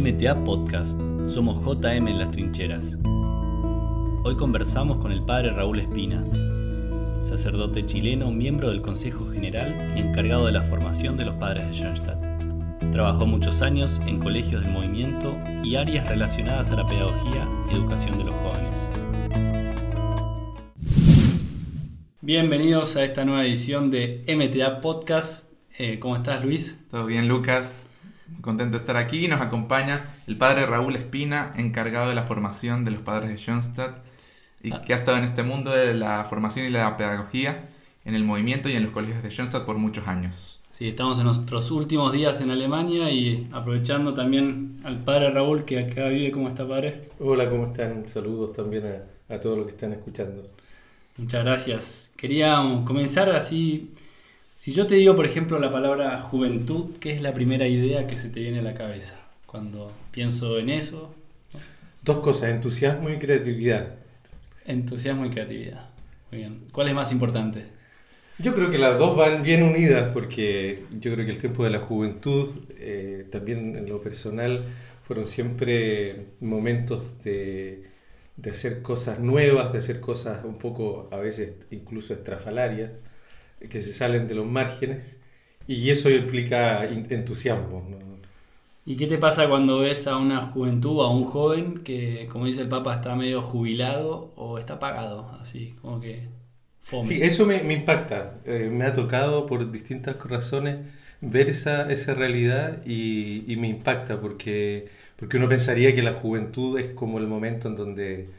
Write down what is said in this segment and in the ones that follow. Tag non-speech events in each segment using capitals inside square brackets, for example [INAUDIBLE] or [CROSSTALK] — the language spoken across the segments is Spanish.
MTA Podcast. Somos JM en las trincheras. Hoy conversamos con el padre Raúl Espina, sacerdote chileno, miembro del Consejo General y encargado de la formación de los padres de Schoenstatt. Trabajó muchos años en colegios del movimiento y áreas relacionadas a la pedagogía y educación de los jóvenes. Bienvenidos a esta nueva edición de MTA Podcast. Eh, ¿Cómo estás, Luis? Todo bien, Lucas. Muy contento de estar aquí. Nos acompaña el padre Raúl Espina, encargado de la formación de los padres de Schoenstatt y Ah. que ha estado en este mundo de la formación y la pedagogía en el movimiento y en los colegios de Schoenstatt por muchos años. Sí, estamos en nuestros últimos días en Alemania y aprovechando también al padre Raúl que acá vive. ¿Cómo está, padre? Hola, ¿cómo están? Saludos también a, a todos los que están escuchando. Muchas gracias. Quería comenzar así. Si yo te digo, por ejemplo, la palabra juventud, ¿qué es la primera idea que se te viene a la cabeza? Cuando pienso en eso, Dos cosas, entusiasmo y creatividad. entusiasmo y creatividad. Muy bien. ¿Cuál es más importante? Yo creo que las dos van bien unidas porque yo creo que el tiempo de la juventud, eh, también en lo personal, fueron siempre momentos de, de hacer cosas nuevas, de hacer cosas un poco, a veces incluso estrafalarias, que se salen de los márgenes y eso implica entusiasmo. ¿no? ¿Y qué te pasa cuando ves a una juventud a un joven que, como dice el Papa, está medio jubilado o está pagado? Así, como que fome. Sí, eso me, me impacta. Eh, me ha tocado por distintas razones ver esa, esa realidad y, y me impacta porque, porque uno pensaría que la juventud es como el momento en donde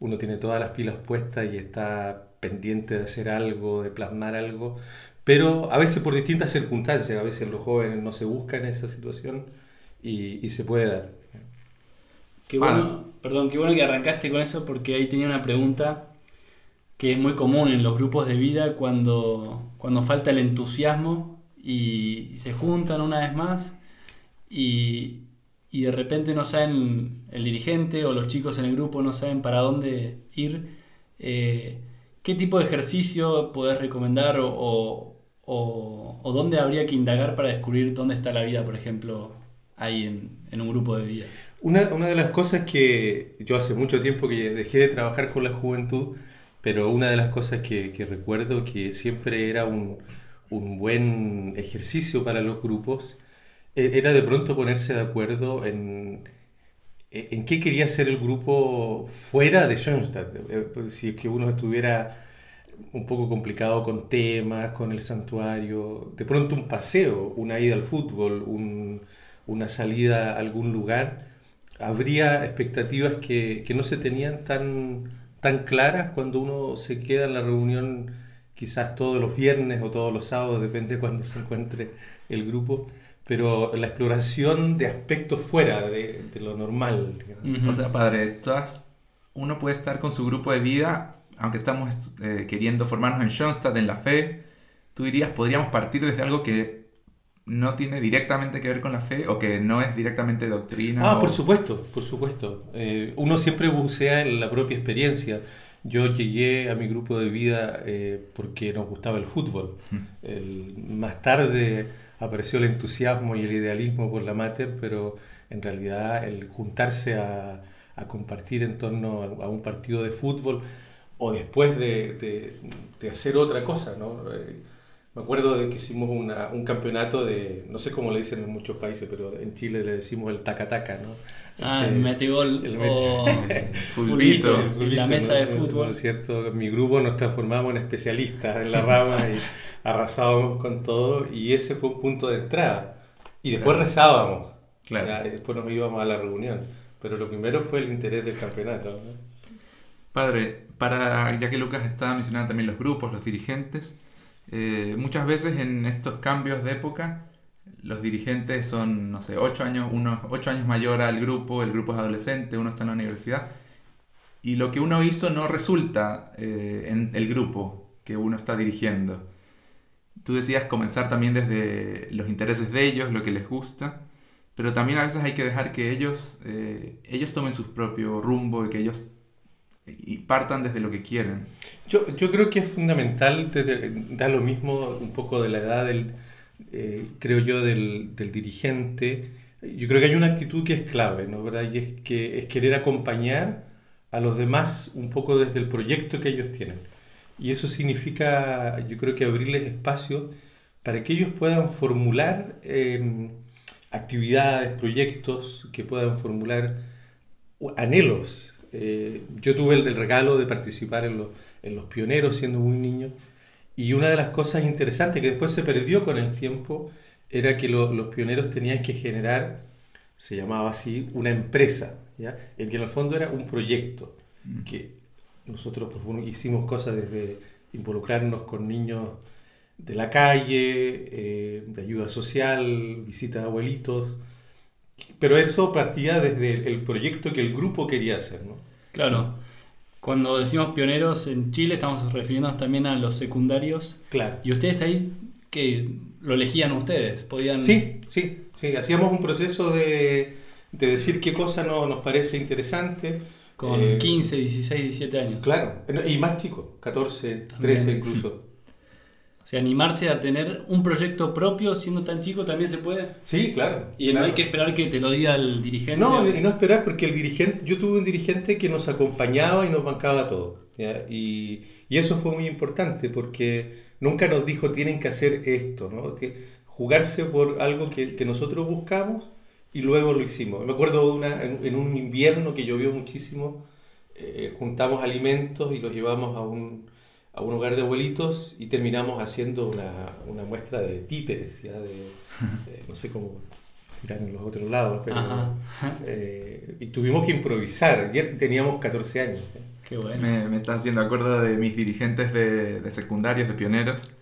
uno tiene todas las pilas puestas y está pendiente de hacer algo, de plasmar algo, pero a veces por distintas circunstancias, a veces los jóvenes no se buscan esa situación y, y se puede dar. Qué bueno, perdón, qué bueno que arrancaste con eso porque ahí tenía una pregunta que es muy común en los grupos de vida cuando, cuando falta el entusiasmo y se juntan una vez más y, y de repente no saben, el dirigente o los chicos en el grupo no saben para dónde ir. Eh, ¿Qué tipo de ejercicio podés recomendar o, dónde habría que indagar para descubrir dónde está la vida, por ejemplo, ahí en, un grupo de vida? Una, de las cosas que yo hace mucho tiempo que dejé de trabajar con la juventud, pero una de las cosas que, recuerdo que siempre era un, buen ejercicio para los grupos, e- era de pronto ponerse de acuerdo en, en qué quería hacer el grupo fuera de Schoenstatt. Eh, pues, Si es que uno estuviera un poco complicado con temas, con el santuario, de pronto un paseo, una ida al fútbol, un- una salida a algún lugar, habría expectativas que, que no se tenían tan, tan claras cuando uno se queda en la reunión quizás todos los viernes o todos los sábados, depende de cuándo se encuentre el grupo, pero la exploración de aspectos fuera de, de lo normal. digamos. Ujú. O sea, padre, estás, uno puede estar con su grupo de vida, aunque estamos eh, queriendo formarnos en Schoenstatt, en la fe, tú dirías, podríamos partir desde algo que no tiene directamente que ver con la fe o que no es directamente doctrina. Ah, o- por supuesto, por supuesto. Eh, uno siempre bucea en la propia experiencia. Yo llegué a mi grupo de vida eh, porque nos gustaba el fútbol. El- más tarde apareció el entusiasmo y el idealismo por la mater, pero en realidad el juntarse a, compartir en torno a, un partido de fútbol o después de, hacer otra cosa, ¿no? Me acuerdo de que hicimos una- un campeonato de, no sé cómo le dicen en muchos países, pero en Chile le decimos el taca-taca, ¿no? Ah, Este, el metegol el o [LAUGHS] [LAUGHS] Fulbito. fulbito, fulbito, la mesa ¿no? de ¿No fútbol. es cierto? Mi grupo nos transformamos en especialistas en la rama y arrasábamos con todo y ese fue un punto de entrada. Y después Claro. rezábamos, Claro. y después nos íbamos a la reunión. Pero lo primero fue el interés del campeonato. ¿no? Padre, para, ya que Lucas estaba mencionando también los grupos, los dirigentes, eh, muchas veces en estos cambios de época, los dirigentes son, no sé, ocho años, uno, ocho años mayor al grupo, el grupo es adolescente, uno está en la universidad, y lo que uno hizo no resulta eh, en el grupo que uno está dirigiendo. Tú decías comenzar también desde los intereses de ellos, lo que les gusta, pero también a veces hay que dejar que ellos, eh, ellos tomen su propio rumbo y que ellos y partan desde lo que quieren. Yo, yo creo que es fundamental, desde- da lo mismo un poco de la edad del, eh, creo yo, del, del dirigente, yo creo que hay una actitud que es clave, ¿no? ¿verdad? Y es que es querer acompañar a los demás un poco desde el proyecto que ellos tienen. Y eso significa, yo creo que abrirles espacio para que ellos puedan formular em, actividades, proyectos, que puedan formular anhelos. Eh, yo tuve el, regalo de participar en los, en los pioneros siendo muy niño y una de las cosas interesantes que después se perdió con el tiempo era que los pioneros tenían que generar, se llamaba así, una empresa, ¿ya? en que en el fondo era un proyecto, mm. que nosotros pues, hicimos cosas desde involucrarnos con niños de la calle, eh, de ayuda social, visita de abuelitos, pero eso partía desde el proyecto que el grupo quería hacer. ¿no? Claro. Cuando decimos pioneros en Chile estamos refiriéndonos también a los secundarios. Claro. Y ustedes ahí que lo elegían ustedes, podían... Sí, sí, sí, hacíamos un proceso de, de decir qué cosa no, nos parece interesante. Con 15, 16, 17 años. Claro, y más chicos, 14, 13 incluso. Sea, animarse a tener un proyecto propio siendo tan chico también se puede. Sí, claro. Y no hay que esperar que te lo diga el dirigente. No, y no esperar porque el dirigente, yo tuve un dirigente que nos acompañaba y nos bancaba todo. Y, y, eso fue muy importante porque nunca nos dijo tienen que hacer esto, ¿no? jugarse por algo que, que nosotros buscamos y luego lo hicimos. Me acuerdo una, en, un invierno que llovió muchísimo, eh, juntamos alimentos y los llevamos a un a un hogar de abuelitos y terminamos haciendo una, una muestra de títeres, ya de, no sé cómo tirar en los otros lados, pero eh, y tuvimos que improvisar, ya teníamos 14 años. Qué bueno. Me, me estás haciendo acuerdo de mis dirigentes de, de, secundarios, de pioneros,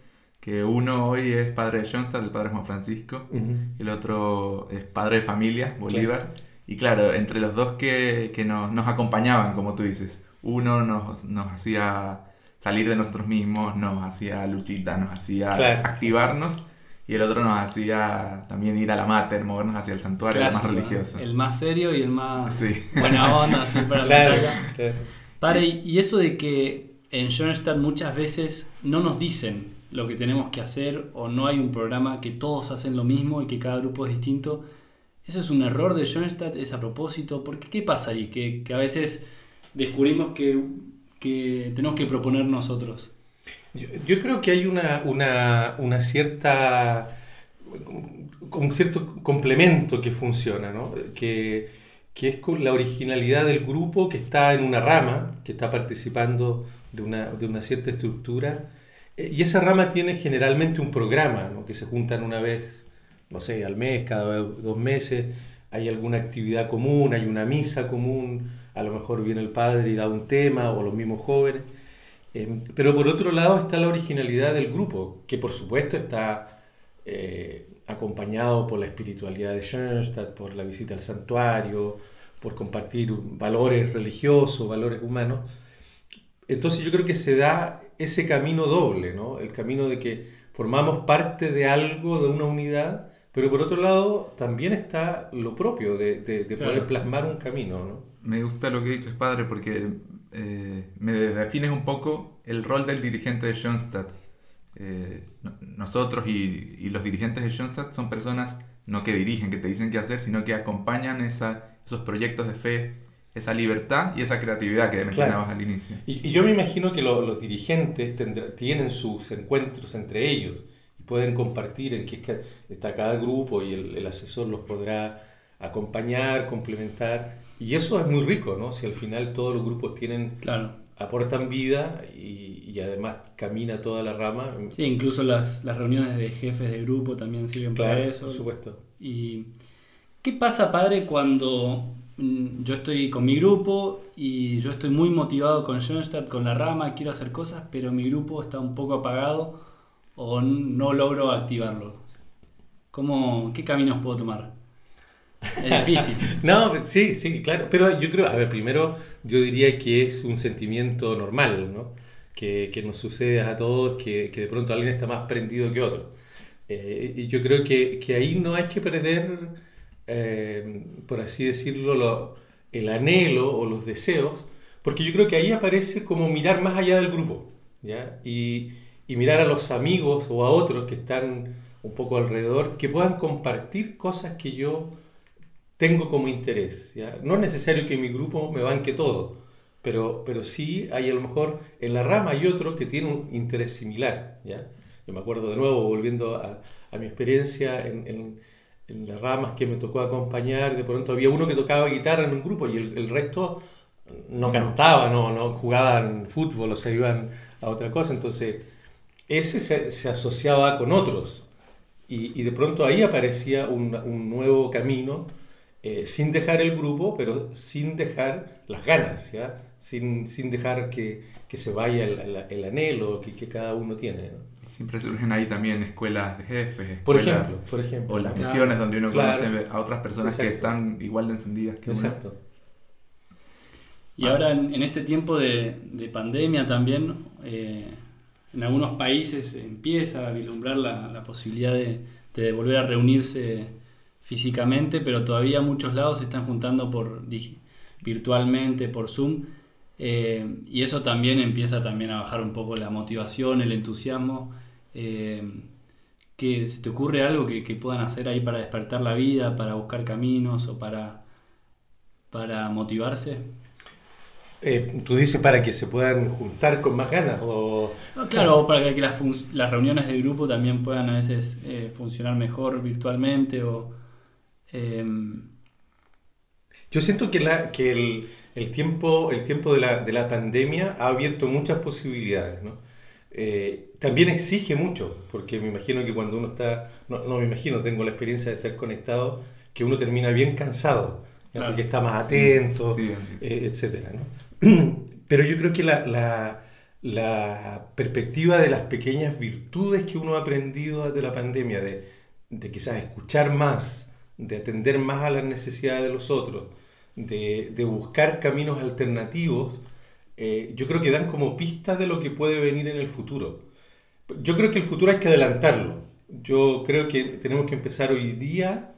que uno hoy es padre de Johnston, el padre Juan Francisco, y el otro es padre de familia, Bolívar. Y claro, entre los dos que, que nos, nos, acompañaban, como tú dices, uno nos, nos hacía salir de nosotros mismos, nos hacía luchita, nos hacía activarnos. Y el otro nos hacía también ir a la mater, movernos hacia el santuario, el más religioso. El más serio y el más buena onda, así para [LAUGHS] claro, Padre, y eso de que en Schoenstatt muchas veces no nos dicen lo que tenemos que hacer o no hay un programa que todos hacen lo mismo y que cada grupo es distinto. ¿Eso es un error de Schoenstatt? ¿Es a propósito? Porque ¿qué pasa ahí? Que, que a veces descubrimos que tenemos que proponer nosotros? Yo, creo que hay una, una, una, cierta un cierto complemento que funciona, ¿no? que, que, es con la originalidad del grupo que está en una rama, que está participando de una, de una cierta estructura, eh, y esa rama tiene generalmente un programa, ¿no? que se juntan una vez, no sé, al mes, cada dos meses, hay alguna actividad común, hay una misa común, a lo mejor viene el padre y da un tema, o los mismos jóvenes. Eh, pero por otro lado está la originalidad del grupo, que por supuesto está eh, acompañado por la espiritualidad de Schoenstatt, por la visita al santuario, por compartir valores religiosos, valores humanos. Entonces yo creo que se da ese camino doble, ¿no? el camino de que formamos parte de algo, de una unidad, pero por otro lado también está lo propio de, de, poder plasmar un camino. ¿no? me gusta lo que dices, padre, porque eh, me defines un poco el rol del dirigente de Schoenstatt. Eh, nosotros y, los dirigentes de Schoenstatt son personas no que dirigen, que te dicen qué hacer, sino que acompañan esa, esos proyectos de fe, esa libertad y esa creatividad que mencionabas al inicio. Y, yo me imagino que los dirigentes tienen sus encuentros entre ellos y pueden compartir en qué está cada grupo y el, el asesor los podrá acompañar, complementar. Y eso es muy rico, ¿no? Si al final todos los grupos tienen, claro. aportan vida y, y además camina toda la rama. Sí, incluso las, las, reuniones de jefes de grupo también sirven para eso. Por supuesto. ¿Y qué pasa, padre, cuando mm, yo estoy con mi grupo y yo estoy muy motivado con Schoenstatt, con la rama, quiero hacer cosas, pero mi grupo está un poco apagado o no logro activarlo? ¿Cómo, ¿Qué caminos puedo tomar? Es difícil. [LAUGHS] no, sí, sí, claro. Pero yo creo, a ver, primero yo diría que es un sentimiento normal, ¿no? Que, que nos sucede a todos, que, que, de pronto alguien está más prendido que otro. Eh, y yo creo que, que, ahí no hay que perder, eh, por así decirlo, lo, el anhelo o los deseos, porque yo creo que ahí aparece como mirar más allá del grupo, ¿ya? Y, y mirar a los amigos o a otros que están un poco alrededor, que puedan compartir cosas que yo tengo como interés. ¿ya? No es necesario que mi grupo me banque todo, pero, pero sí hay a lo mejor en la rama hay otro que tiene un interés similar. ¿ya? Yo me acuerdo de nuevo, volviendo a, a mi experiencia en, en, en, las ramas que me tocó acompañar, de pronto había uno que tocaba guitarra en un grupo y el, el resto no cantaba, no, no jugaban fútbol o se iban a otra cosa. Entonces, ese se, se asociaba con otros. Y, y, de pronto ahí aparecía un, un nuevo camino, eh, sin dejar el grupo, pero sin dejar las ganas, ¿ya? Sin, sin dejar que, que se vaya el, el, el anhelo que, que, cada uno tiene. ¿no? Siempre surgen ahí también escuelas de jefes. Por ejemplo, por ejemplo. O las claro. misiones donde uno claro. conoce a otras personas Exacto. que están igual de encendidas que Exacto. uno. Y ahora en, en, este tiempo de, de pandemia también, eh, en algunos países empieza a vislumbrar la, posibilidad de, volver a reunirse físicamente, pero todavía muchos lados se están juntando por virtualmente, por Zoom, eh, y eso también empieza también a bajar un poco la motivación, el entusiasmo. Eh, que ¿Se te ocurre algo que, puedan hacer ahí para despertar la vida, para buscar caminos o para motivarse? Eh, tú dices para que se puedan juntar con más ganas o no, claro o para que las, las, reuniones de grupo también puedan a veces eh, funcionar mejor virtualmente o eh... yo siento que, la, que el, el, tiempo el tiempo de la, de la pandemia ha abierto muchas posibilidades ¿no? Eh, también exige mucho porque me imagino que cuando uno está no, no, me imagino tengo la experiencia de estar conectado que uno termina bien cansado claro. porque está más atento sí, sí. Etcétera ¿no? [CLEARS THROAT] Pero yo creo que la, perspectiva de las pequeñas virtudes que uno ha aprendido desde la pandemia, de, de, quizás escuchar más, de atender más a las necesidades de los otros, de, de buscar caminos alternativos, eh, yo creo que dan como pistas de lo que puede venir en el futuro. Yo creo que el futuro hay que adelantarlo. Yo creo que tenemos que empezar hoy día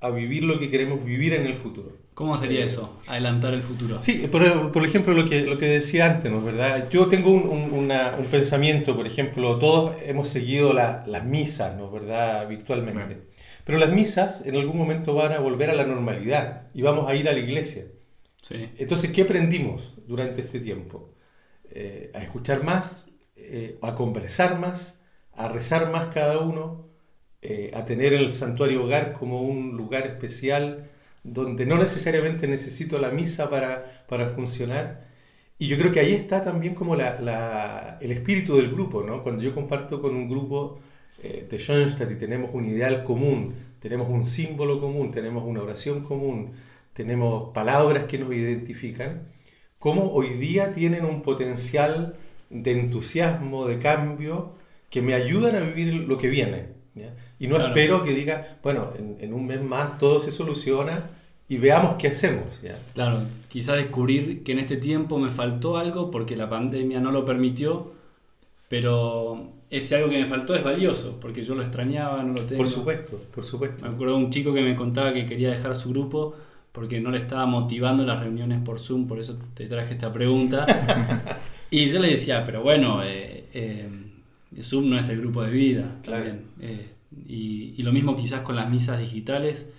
a vivir lo que queremos vivir en el futuro. ¿Cómo sería eso? Adelantar el futuro. Sí, por, por ejemplo, lo que, lo que decía antes, ¿no verdad? Yo tengo un, un, una, un pensamiento, por ejemplo, todos hemos seguido la, las misas, ¿no verdad? Virtualmente. Pero las misas en algún momento van a volver a la normalidad y vamos a ir a la iglesia. Sí. Entonces, ¿qué aprendimos durante este tiempo? Eh, a escuchar más, eh, a conversar más, a rezar más cada uno, eh, a tener el santuario hogar como un lugar especial donde no necesariamente necesito la misa para, para funcionar. Y yo creo que ahí está también como la, la, el espíritu del grupo, ¿no? Cuando yo comparto con un grupo eh, de Schoenstatt y tenemos un ideal común, tenemos un símbolo común, tenemos una oración común, tenemos palabras que nos identifican, cómo hoy día tienen un potencial de entusiasmo, de cambio, que me ayudan a vivir lo que viene. Y no claro. espero que diga, bueno, en, en, un mes más todo se soluciona y veamos qué hacemos. ¿ya? Claro, quizá descubrir que en este tiempo me faltó algo porque la pandemia no lo permitió, pero ese algo que me faltó es valioso, porque yo lo extrañaba, no lo tengo. Por supuesto, por supuesto. Me acuerdo de un chico que me contaba que quería dejar su grupo porque no le estaba motivando las reuniones por Zoom, por eso te traje esta pregunta. [LAUGHS] y yo le decía, pero bueno, eh, eh, Zoom no es el grupo de vida. Claro. También. Eh, y, y, lo mismo quizás con las misas digitales,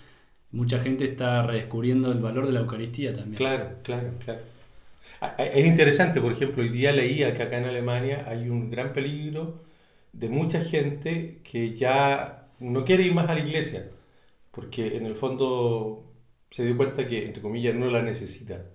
mucha gente está redescubriendo el valor de la Eucaristía también. Claro, claro, claro. Es interesante, por ejemplo, hoy día leía que acá en Alemania hay un gran peligro de mucha gente que ya no quiere ir más a la iglesia, porque en el fondo se dio cuenta que, entre comillas, no la necesita.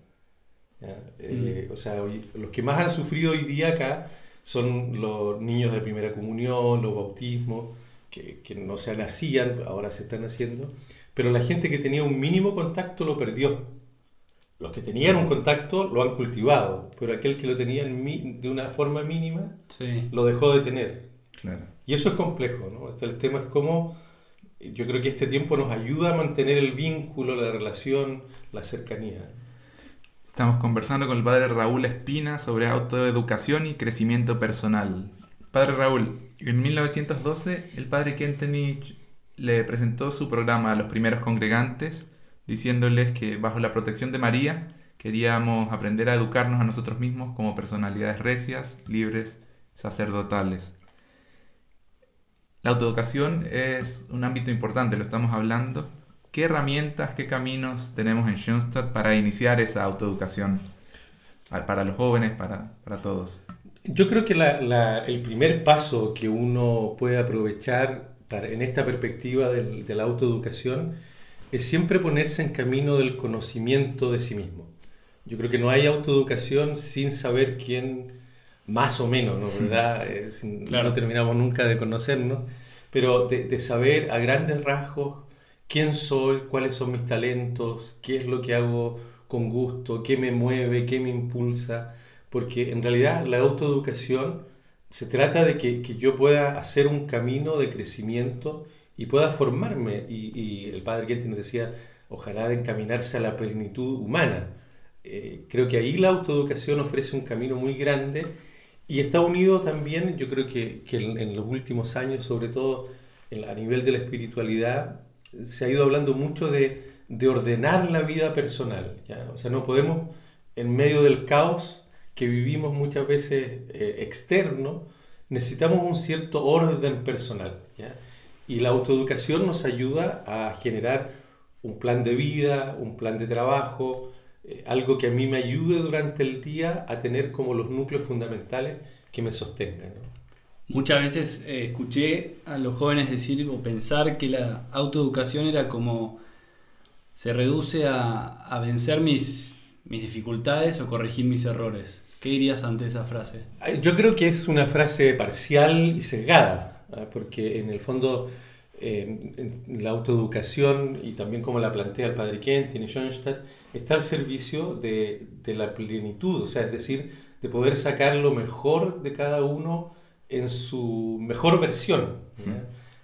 Eh, mm. o sea, hoy, los que más han sufrido hoy día acá son los niños de primera comunión, los bautismos, que, que, no se nacían, ahora se están haciendo, pero la gente que tenía un mínimo contacto lo perdió. Los que tenían un contacto lo han cultivado, pero aquel que lo tenía de una forma mínima sí. lo dejó de tener. Claro. Y eso es complejo, ¿no? el tema es cómo yo creo que este tiempo nos ayuda a mantener el vínculo, la relación, la cercanía. Estamos conversando con el padre Raúl Espina sobre autoeducación y crecimiento personal. Padre Raúl, en 1912 el padre Kentenich le presentó su programa a los primeros congregantes, diciéndoles que bajo la protección de María queríamos aprender a educarnos a nosotros mismos como personalidades recias, libres, sacerdotales. La autoeducación es un ámbito importante, lo estamos hablando. ¿qué herramientas, qué caminos tenemos en Schoenstatt para iniciar esa autoeducación para los jóvenes, para, para todos? Yo creo que el primer paso que uno puede aprovechar para, en esta perspectiva de la autoeducación es siempre ponerse en camino del conocimiento de sí mismo. Yo creo que no hay autoeducación sin saber quién, más o menos, ¿no? ¿verdad? [LAUGHS] No terminamos nunca de conocernos, pero de, de, saber a grandes rasgos quién soy, cuáles son mis talentos, qué es lo que hago con gusto, qué me mueve, qué me impulsa, porque en realidad la autoeducación se trata de que, yo pueda hacer un camino de crecimiento y pueda formarme. Y, el padre Getty nos decía, ojalá de encaminarse a la plenitud humana. Eh, creo que ahí la autoeducación ofrece un camino muy grande y está unido también, yo creo que, en, los últimos años, sobre todo a nivel de la espiritualidad, se ha ido hablando mucho de, ordenar la vida personal. O sea, no podemos, en medio del caos, que vivimos muchas veces eh, externo, necesitamos un cierto orden personal. Y la autoeducación nos ayuda a generar un plan de vida, un plan de trabajo, eh, algo que a mí me ayude durante el día a tener como los núcleos fundamentales que me sostengan. Muchas veces eh, escuché a los jóvenes decir o pensar que la autoeducación era como se reduce a, a vencer mis, mis dificultades o corregir mis errores. ¿Qué dirías ante esa frase? Yo creo que es una frase parcial y sesgada, porque en el fondo eh, la autoeducación y también como la plantea el padre Kentin y Schoenstatt, está al servicio de, de, la plenitud, o sea, es decir, de poder sacar lo mejor de cada uno en su mejor versión,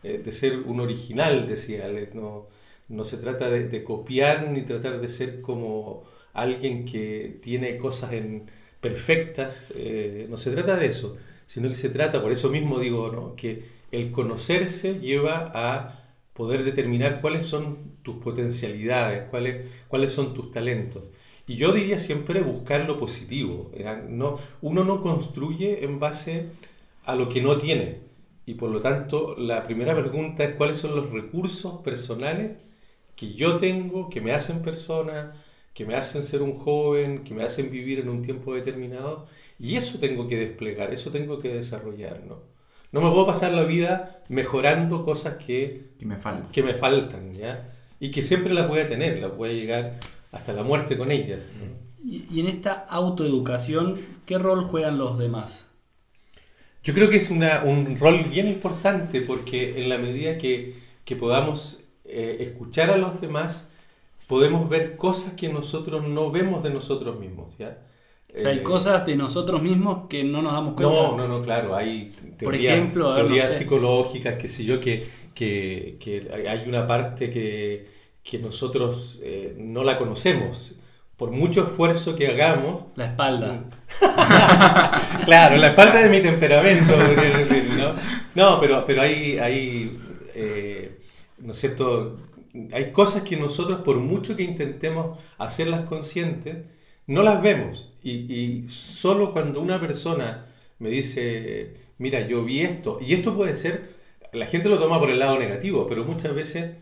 eh, de ser un original, decía no, no se trata de, de copiar ni tratar de ser como alguien que tiene cosas en perfectas, eh, no se trata de eso, sino que se trata, por eso mismo digo, que el conocerse lleva a poder determinar cuáles son tus potencialidades, cuáles, cuáles son tus talentos. Y yo diría siempre buscar lo positivo. No, uno no construye en base a lo que no tiene. Y por lo tanto, la primera pregunta es cuáles son los recursos personales que yo tengo, que me hacen persona, que me hacen ser un joven, que me hacen vivir en un tiempo determinado, y eso tengo que desplegar, eso tengo que desarrollar, ¿no? No me puedo pasar la vida mejorando cosas que, me, faltan. que me faltan, ¿ya? Y que siempre las voy a tener, las voy a llegar hasta la muerte con ellas. Y, en esta autoeducación, ¿qué rol juegan los demás? Yo creo que es una, un rol bien importante porque en la medida que, que podamos eh, escuchar a los demás, podemos ver cosas que nosotros no vemos de nosotros mismos, ¿ya? O sea, hay eh, cosas de nosotros mismos que no nos damos cuenta. No, no, no, claro, hay teorías psicológicas, qué sé yo, que, que, que, hay una parte que, que nosotros eh, no la conocemos. Por mucho esfuerzo que hagamos... La espalda. [LAUGHS] claro, la espalda de mi temperamento, decir, ¿no? No, pero, pero hay, hay eh, ¿no es cierto?, hay cosas que nosotros, por mucho que intentemos hacerlas conscientes, no las vemos. Y, solo cuando una persona me dice, mira, yo vi esto, y esto puede ser, la gente lo toma por el lado negativo, pero muchas veces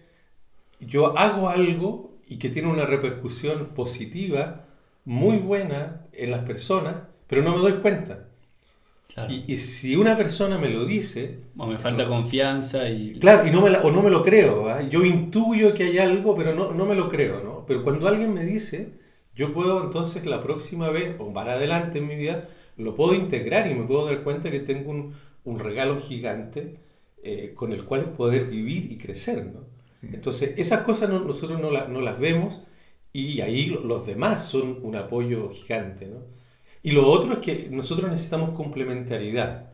yo hago algo y que tiene una repercusión positiva muy buena en las personas, pero no me doy cuenta. Y, si una persona me lo dice... O me falta confianza y... Claro, y no me o no me lo creo. Yo intuyo que hay algo, pero no, no me lo creo. ¿no? Pero cuando alguien me dice, yo puedo entonces la próxima vez, o para adelante en mi vida, lo puedo integrar y me puedo dar cuenta que tengo un, un regalo gigante eh, con el cual poder vivir y crecer. ¿no? Entonces, esas cosas nosotros no, no las vemos y ahí los demás son un apoyo gigante. ¿no? Y lo otro es que nosotros necesitamos complementariedad.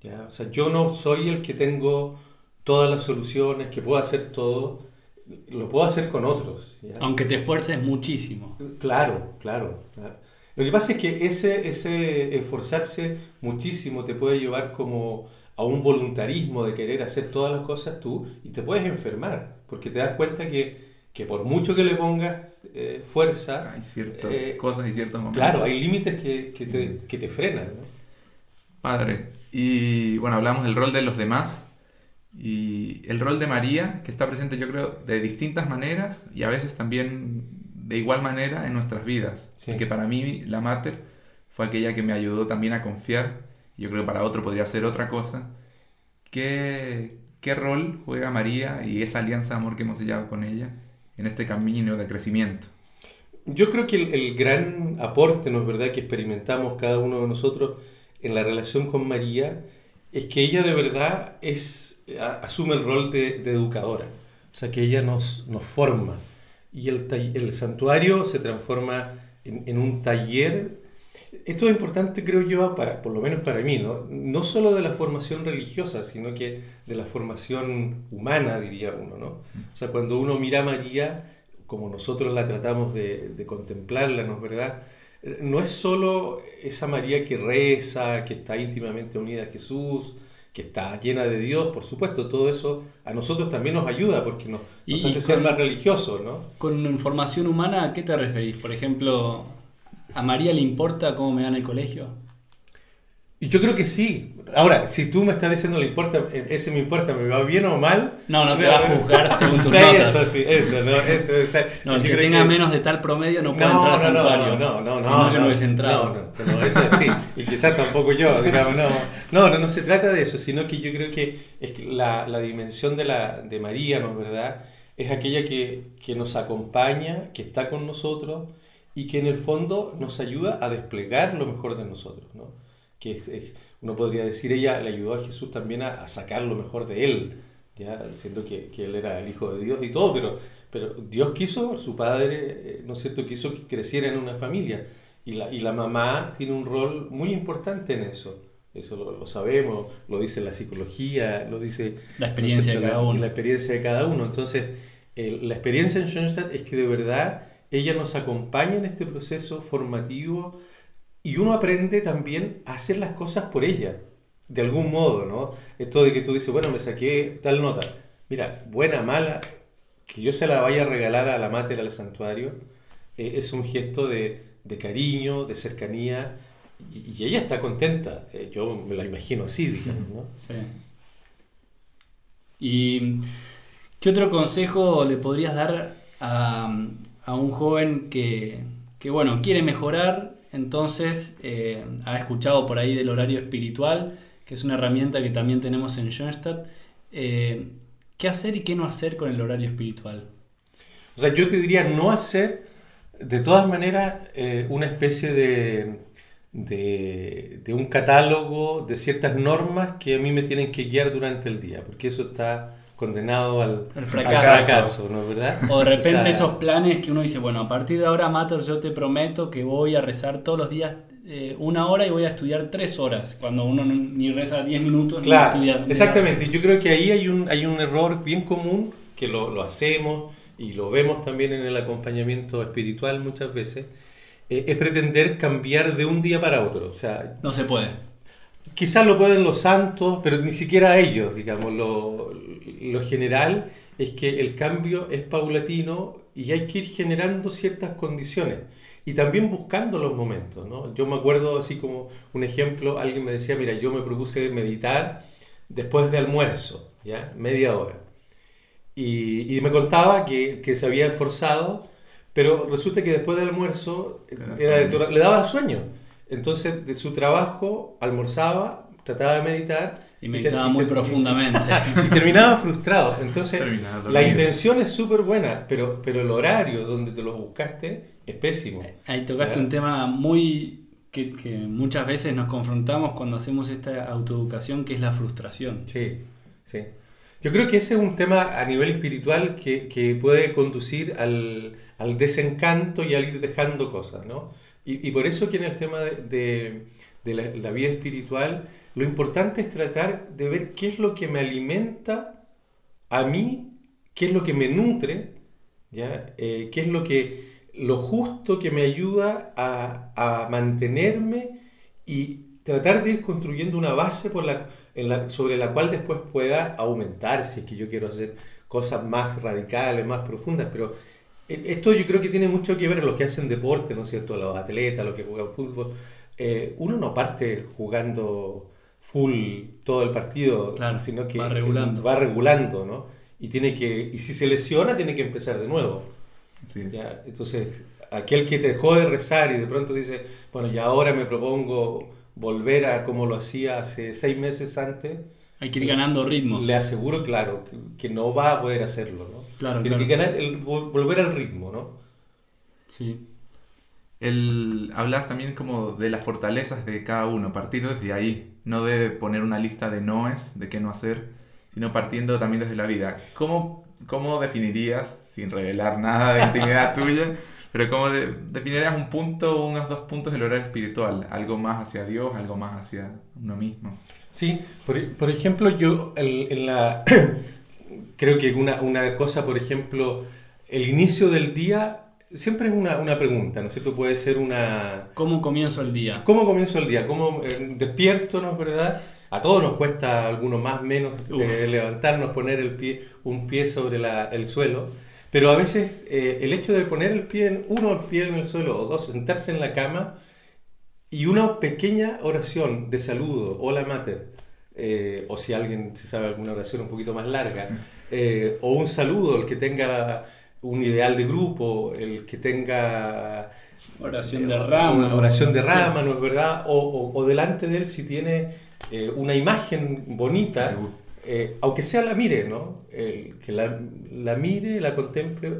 ¿ya? O sea, yo no soy el que tengo todas las soluciones, que puedo hacer todo, lo puedo hacer con otros. Aunque te esfuerces muchísimo. Claro, claro, Lo que pasa es que ese, ese esforzarse muchísimo te puede llevar como a un voluntarismo de querer hacer todas las cosas tú y te puedes enfermar, porque te das cuenta que que por mucho que le pongas eh, fuerza... Hay ciertas eh, cosas y ciertos momentos. Claro, hay límites que, que, te, que te frenan. Padre, y bueno, hablamos del rol de los demás. Y el rol de María, que está presente yo creo de distintas maneras y a veces también de igual manera en nuestras vidas. Sí. Que para mí la Mater fue aquella que me ayudó también a confiar, yo creo que para otro podría ser otra cosa. ¿Qué, qué rol juega María y esa alianza de amor que hemos sellado con ella en este camino de crecimiento? Yo creo que el, gran aporte, ¿no es verdad?, que experimentamos cada uno de nosotros en la relación con María es que ella de verdad es, asume el rol de, educadora, o sea, que ella nos, nos forma. Y el, el santuario se transforma en un taller. Esto es importante, creo yo, para, por lo menos para mí, ¿no? no solo de la formación religiosa, sino que de la formación humana, diría uno. ¿no? O sea, cuando uno mira a María, como nosotros la tratamos de, de contemplarla, ¿no es verdad? No es solo esa María que reza, que está íntimamente unida a Jesús, que está llena de Dios, por supuesto, todo eso a nosotros también nos ayuda porque nos, Y- nos y hace ser con- más religiosos, ¿no? Con información humana, ¿a qué te referís? Por ejemplo, ¿a María le importa cómo me va en el colegio? Yo creo que sí. Ahora, si tú me estás diciendo le importa, ese me importa, me va bien o mal. No, no te va a juzgar según tus [LAUGHS] No, notas. Eso sí, eso, no, eso, eso. No, el que tenga que- menos de tal promedio no puede entrar al no, no, santuario. No, no, no, Si no, no, yo no hubiese entrado. No, no, no, eso sí, y quizás tampoco yo, digamos, no. No, no, no se trata de eso, sino que yo creo que, es que la, la dimensión de, la, de María, ¿no es verdad? Es aquella que, que nos acompaña, que está con nosotros y que en el fondo nos ayuda a desplegar lo mejor de nosotros, ¿no? Que es- es- uno podría decir, ella le ayudó a Jesús también a, a sacar lo mejor de él, ya siendo que, que él era el hijo de Dios y todo, pero, pero Dios quiso, su padre, eh, ¿no es cierto?, quiso que creciera en una familia. Y la, y la mamá tiene un rol muy importante en eso. Eso lo, lo sabemos, lo dice la psicología, lo dice La ¿no es experiencia de cada La- uno. La experiencia de cada uno. Entonces, el- la experiencia en Schoenstatt es que de verdad ella nos acompaña en este proceso formativo y uno aprende también a hacer las cosas por ella, de algún modo, ¿no? Esto de que tú dices, bueno, me saqué tal nota. Mira, buena, mala, que yo se la vaya a regalar a la mater al santuario, eh, es un gesto de, de cariño, de cercanía, y, ella está contenta. Eh, yo me la imagino así, digamos, ¿no? [LAUGHS] Sí. ¿Y qué otro consejo le podrías dar a, a un joven que, que, bueno, quiere mejorar? Entonces, eh, ha escuchado por ahí del horario espiritual, que es una herramienta que también tenemos en Schoenstatt. Eh, ¿Qué hacer y qué no hacer con el horario espiritual? O sea, yo te diría no hacer, de todas maneras, eh, una especie de, de, de un catálogo de ciertas normas que a mí me tienen que guiar durante el día, porque eso está condenado al, El al fracaso. fracaso, ¿no es verdad? O de repente O sea, esos planes que uno dice, bueno, a partir de ahora, Mater, yo te prometo que voy a rezar todos los días eh, una hora y voy a estudiar tres horas, cuando uno no- ni reza diez minutos Claro, ni estudia. exactamente. Yo creo que ahí hay un, hay un error bien común que lo, lo hacemos y lo vemos también en el acompañamiento espiritual muchas veces, eh, es pretender cambiar de un día para otro. O sea, No se puede. Quizás lo pueden los santos, pero ni siquiera ellos, digamos. Lo, lo general es que el cambio es paulatino y hay que ir generando ciertas condiciones y también buscando los momentos, ¿no? Yo me acuerdo, así como un ejemplo, alguien me decía, mira, yo me propuse meditar después de almuerzo, ¿ya? Media hora. Y, y me contaba que, que se había esforzado, pero resulta que después del almuerzo era de- le daba sueño. Entonces, de su trabajo, almorzaba, trataba de meditar. Y meditaba y muy te- profundamente. [LAUGHS] Y terminaba frustrado. Entonces, Terminaba la intención es súper buena, pero, pero el horario donde te lo buscaste es pésimo. Ahí tocaste Ya. un tema muy que, que muchas veces nos confrontamos cuando hacemos esta autoeducación, que es la frustración. Sí, sí. Yo creo que ese es un tema a nivel espiritual que, que puede conducir al, al desencanto y al ir dejando cosas, ¿no? Y, por eso que en el tema de, de- la, vida espiritual, lo importante es tratar de ver qué es lo que me alimenta a mí, qué es lo que me nutre, ¿ya? Eh, qué es lo que lo justo que me ayuda a, a mantenerme y tratar de ir construyendo una base sobre la cual después pueda aumentar si es que yo quiero hacer cosas más radicales, más profundas, pero esto yo creo que tiene mucho que ver en los que hacen deporte, ¿no es cierto? Los atletas, los que juegan fútbol. Eh, uno no parte jugando full todo el partido, Claro, sino que va regulando. va regulando, ¿no? Y tiene que y si se lesiona tiene que empezar de nuevo. ¿ya? Entonces, aquel que te dejó de rezar y de pronto dice, bueno, ya ahora me propongo volver a como lo hacía hace seis meses antes, Hay que ir ganando ritmos. le aseguro, claro, que, que no va a poder hacerlo, ¿no? Claro, Tiene claro. que ganar el, volver al ritmo, ¿no? Sí. El, hablas también como de las fortalezas de cada uno, partir desde ahí, no de poner una lista de noes, de qué no hacer, sino partiendo también desde la vida. ¿Cómo, cómo definirías, sin revelar nada de intimidad [LAUGHS] tuya, pero cómo de- definirías un punto, unos dos puntos del horario espiritual? Algo más hacia Dios, algo más hacia uno mismo. Sí, por, por ejemplo, yo el- en la, [COUGHS] creo que una, una cosa, por ejemplo, el inicio del día siempre es una, una pregunta, ¿no es cierto? Puede ser una... ¿Cómo comienzo el día? ¿Cómo comienzo el día? ¿Cómo eh, despierto, no es verdad? A todos nos cuesta, a algunos más, menos, eh, levantarnos, poner el pie, un pie sobre la- el suelo. Pero a veces eh, el hecho de poner el pie, en- uno el pie en el suelo o dos, sentarse en la cama y una pequeña oración de saludo, hola mater, eh, o si alguien se sabe alguna oración un poquito más larga, [LAUGHS] eh, o un saludo, el que tenga un ideal de grupo, el que tenga Oración de eh, rama. una oración de rama, ¿no es verdad? O, o- o delante de él si tiene eh, una imagen bonita, eh, aunque sea la mire, ¿no? El, que la, la mire, la contemple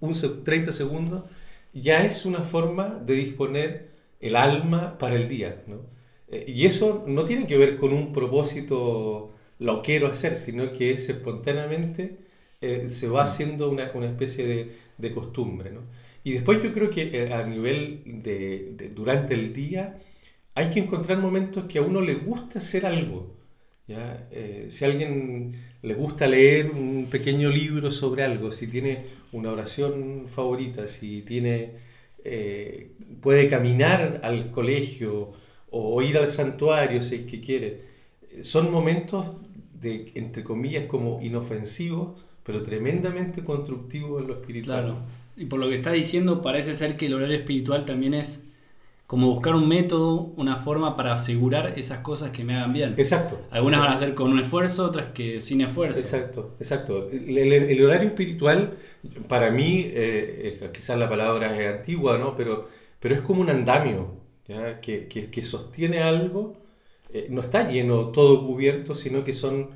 un, se- 30 segundos, ya es una forma de disponer el alma para el día, ¿no? Eh, y eso no tiene que ver con un propósito lo quiero hacer, sino que es espontáneamente eh, se va haciendo una, una especie de, de costumbre, ¿no? Y después yo creo que eh, a nivel de, de- durante el día hay que encontrar momentos que a uno le gusta hacer algo. ¿ya? Eh, si a alguien le gusta leer un pequeño libro sobre algo, si tiene una oración favorita, si tiene, eh, puede caminar al colegio o ir al santuario si es que quiere, son momentos de, entre comillas, como inofensivos, pero tremendamente constructivos en lo espiritual. Y por lo que estás diciendo, parece ser que el horario espiritual también es como buscar un método, una forma para asegurar esas cosas que me hagan bien. Exacto. Algunas van a ser con un esfuerzo, otras que sin esfuerzo. Exacto, exacto. El, el- el horario espiritual, para mí, eh, quizás la palabra es antigua, ¿no? Pero, pero es como un andamio, ¿ya? Que, que- que sostiene algo, eh, no está lleno todo cubierto, sino que son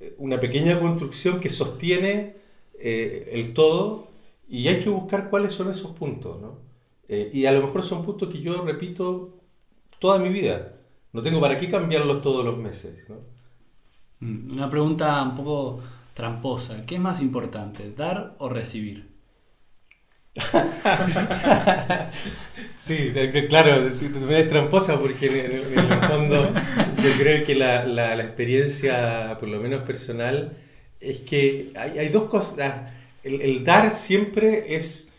eh, una pequeña construcción que sostiene eh, el todo y hay que buscar cuáles son esos puntos, ¿no? Eh, y a lo mejor son puntos que yo repito toda mi vida. No tengo para qué cambiarlos todos los meses, ¿no? Mm, Una pregunta un poco tramposa. ¿Qué es más importante, dar o recibir? [LAUGHS] Sí, claro, es tramposa porque en, en el, en el fondo yo creo que la, la- la experiencia, por lo menos personal, es que hay, hay dos cosas. El, el dar siempre es,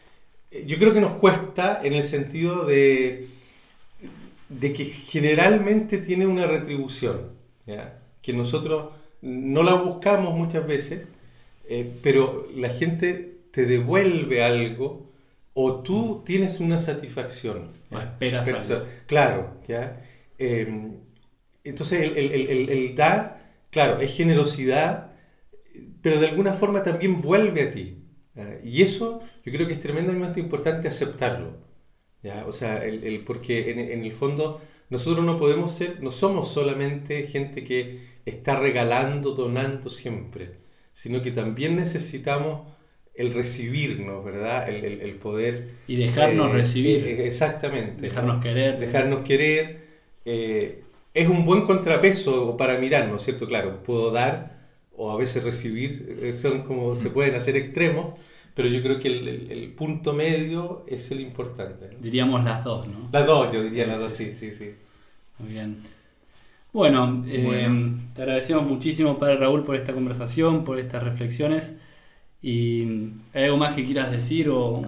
yo creo que nos cuesta en el sentido de, de que generalmente tiene una retribución, ¿ya? que nosotros no la buscamos muchas veces, eh, pero la gente te devuelve algo o tú tienes una satisfacción. O esperas algo. Claro, ¿ya? Eh, entonces el, el- el- el dar, claro, es generosidad, pero de alguna forma también vuelve a ti. ¿ya? Y eso yo creo que es tremendamente importante aceptarlo. ¿ya? O sea, el, el- porque en, en el fondo nosotros no podemos ser, no somos solamente gente que está regalando, donando siempre, sino que también necesitamos el recibirnos, ¿verdad? El, el- el poder... Y dejarnos eh, recibir. eh, exactamente. Dejarnos ¿no? querer. Dejarnos querer. eh, es un buen contrapeso para mirar, ¿no es cierto? Claro, puedo dar o a veces recibir, eh, son como se pueden hacer extremos, pero yo creo que el, el- el punto medio es el importante. ¿no? Diríamos las dos, ¿no? Las dos, yo diría las dos, sí, sí, sí. Muy bien. Bueno, eh, Bueno. te agradecemos muchísimo, Padre Raúl, por esta conversación, por estas reflexiones. ¿Y hay algo más que quieras decir o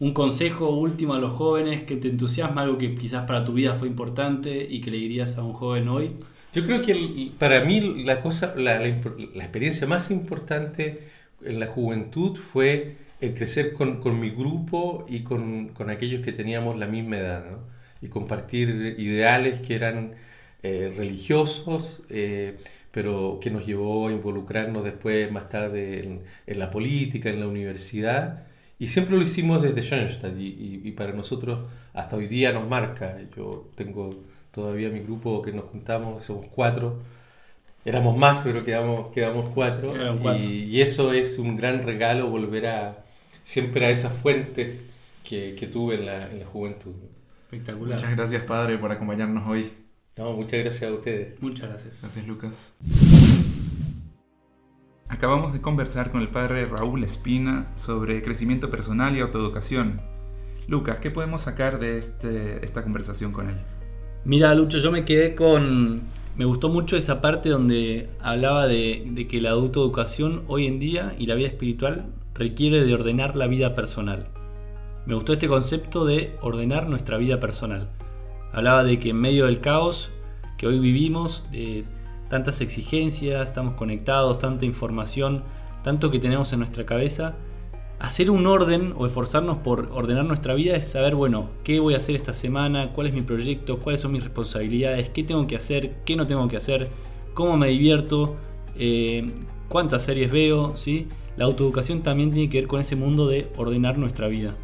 un consejo último a los jóvenes que te entusiasma, algo que quizás para tu vida fue importante y que le dirías a un joven hoy? Yo creo que el- para mí la cosa, la, la la experiencia más importante en la juventud fue el crecer con, con mi grupo y con, con aquellos que teníamos la misma edad, ¿no? Y compartir ideales que eran eh, religiosos, eh, pero que nos llevó a involucrarnos después, más tarde, en, en, la política, en la universidad. Y siempre lo hicimos desde Schoenstatt y, y, para nosotros hasta hoy día nos marca. Yo tengo todavía mi grupo que nos juntamos, somos cuatro. Éramos más, pero quedamos, quedamos cuatro. cuatro. Y, y, eso es un gran regalo, volver a siempre a esa fuente que, que tuve en la, en la juventud. Espectacular. Muchas gracias, Padre, por acompañarnos hoy. No, muchas gracias a ustedes. Muchas gracias. Gracias, Lucas. Acabamos de conversar con el Padre Raúl Espina sobre crecimiento personal y autoeducación. Lucas, ¿qué podemos sacar de este, esta conversación con él? Mira, Lucho, yo me quedé con... Me gustó mucho esa parte donde hablaba de, que la autoeducación hoy en día y la vida espiritual requiere de ordenar la vida personal. Me gustó este concepto de ordenar nuestra vida personal. Hablaba de que en medio del caos que hoy vivimos, de tantas exigencias, estamos conectados, tanta información, tanto que tenemos en nuestra cabeza, hacer un orden o esforzarnos por ordenar nuestra vida es saber, bueno, qué voy a hacer esta semana, cuál es mi proyecto, cuáles son mis responsabilidades, qué tengo que hacer, qué no tengo que hacer, cómo me divierto, eh, cuántas series veo, ¿sí? La autoeducación también tiene que ver con ese mundo de ordenar nuestra vida.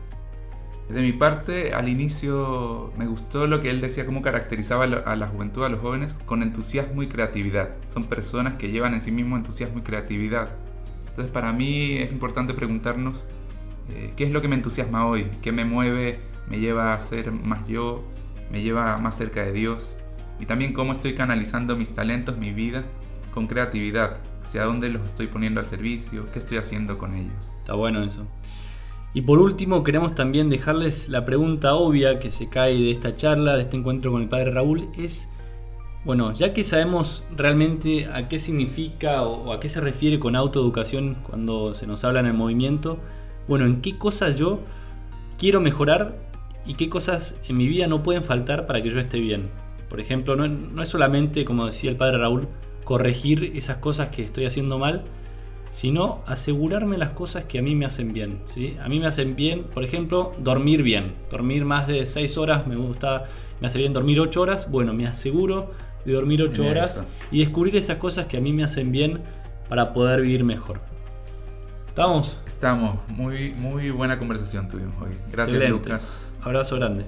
De mi parte, al inicio me gustó lo que él decía, cómo caracterizaba a la juventud, a los jóvenes, con entusiasmo y creatividad. Son personas que llevan en sí mismo entusiasmo y creatividad. Entonces para mí es importante preguntarnos eh, qué es lo que me entusiasma hoy, qué me mueve, me lleva a ser más yo, me lleva más cerca de Dios y también cómo estoy canalizando mis talentos, mi vida con creatividad, hacia dónde los estoy poniendo al servicio, qué estoy haciendo con ellos. Está bueno eso. Y por último, queremos también dejarles la pregunta obvia que se cae de esta charla, de este encuentro con el padre Raúl, es, bueno, ya que sabemos realmente a qué significa o a qué se refiere con autoeducación cuando se nos habla en el movimiento, bueno, ¿en qué cosas yo quiero mejorar y qué cosas en mi vida no pueden faltar para que yo esté bien? Por ejemplo, no, no es solamente, como decía el padre Raúl, corregir esas cosas que estoy haciendo mal, sino asegurarme las cosas que a mí me hacen bien. ¿sí? A mí me hacen bien, por ejemplo, dormir bien. Dormir más de 6 horas me gusta, me hace bien dormir 8 horas. Bueno, me aseguro de dormir 8 Bien, horas eso. y descubrir esas cosas que a mí me hacen bien para poder vivir mejor. ¿Estamos? Estamos, muy, muy buena conversación tuvimos hoy. Gracias Excelente. Lucas. Abrazo grande.